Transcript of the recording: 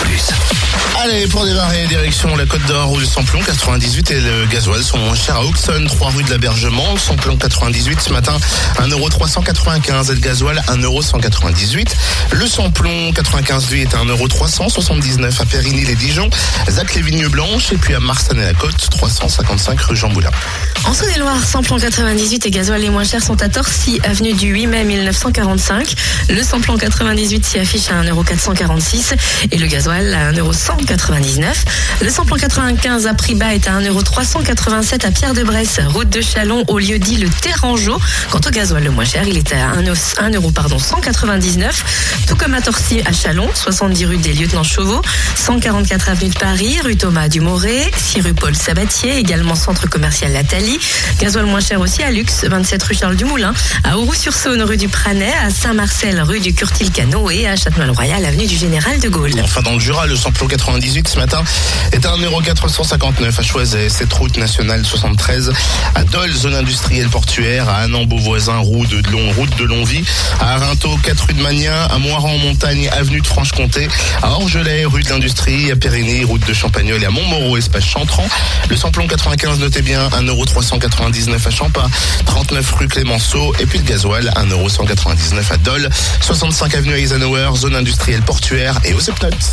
Plus. Allez, pour démarrer, direction la Côte d'Or où le samplon 98 et le gasoil sont moins chers à Auxonne, 3 rue de l'Abergement. Le samplon 98 ce matin, 1,395€ et le gasoil 1,198€. Le samplon 95 lui est à 1,379€ à Périgny les Dijon, Zac les Vignes Blanches et puis à Marsanne et la Côte, 355 rue Jean Moulin. En Saône-et-Loire, samplon 98 et gasoil les moins chers sont à Torcy, avenue du 8 mai 1945. Le samplon 98 s'y affiche à 1,446€ et le gasoil à 1,199€. Le samplon 95 à prix bas est à 1,387€ à Pierre-de-Bresse, route de Chalon, au lieu dit le Terrangeau. Quant au gasoil le moins cher, il est à 1,1 pardon, 199, tout comme à Torcy à Chalon, 70 rue des Lieutenants Chauveau, 144 avenue de Paris, rue Thomas Dumoré, 6 rue Paul Sabatier, également centre commercial Lathalie. Gasoil moins cher aussi à Lux, 27 rue Charles Dumoulin, à Auroux-sur-Saône, rue du Pranet, à Saint-Marcel, rue du Curtil-Cano et à Châtenois-le-Royal, avenue du Général de Gaulle. Enfin, dans le Jura, le samplon 98 ce matin est à 1,459€ à Choiset, cette route nationale 73 à Dole, zone industrielle portuaire, à Annan, Beauvoisin, route de Long, route de Longvie, à Arinto, 4 rue de Magnin, à Moiran en montagne, avenue de Franche-Comté, à Orgelet, rue de l'Industrie, à Périgny, route de Champagnol et à Montmoreau, espace Chantran. Le samplon 95, notez bien, 1,399€ à Champa, 39 rue Clémenceau, et puis le gasoil, 1,199€ à Dole, 65 avenue Eisenhower, zone industrielle portuaire et aux Epnotes.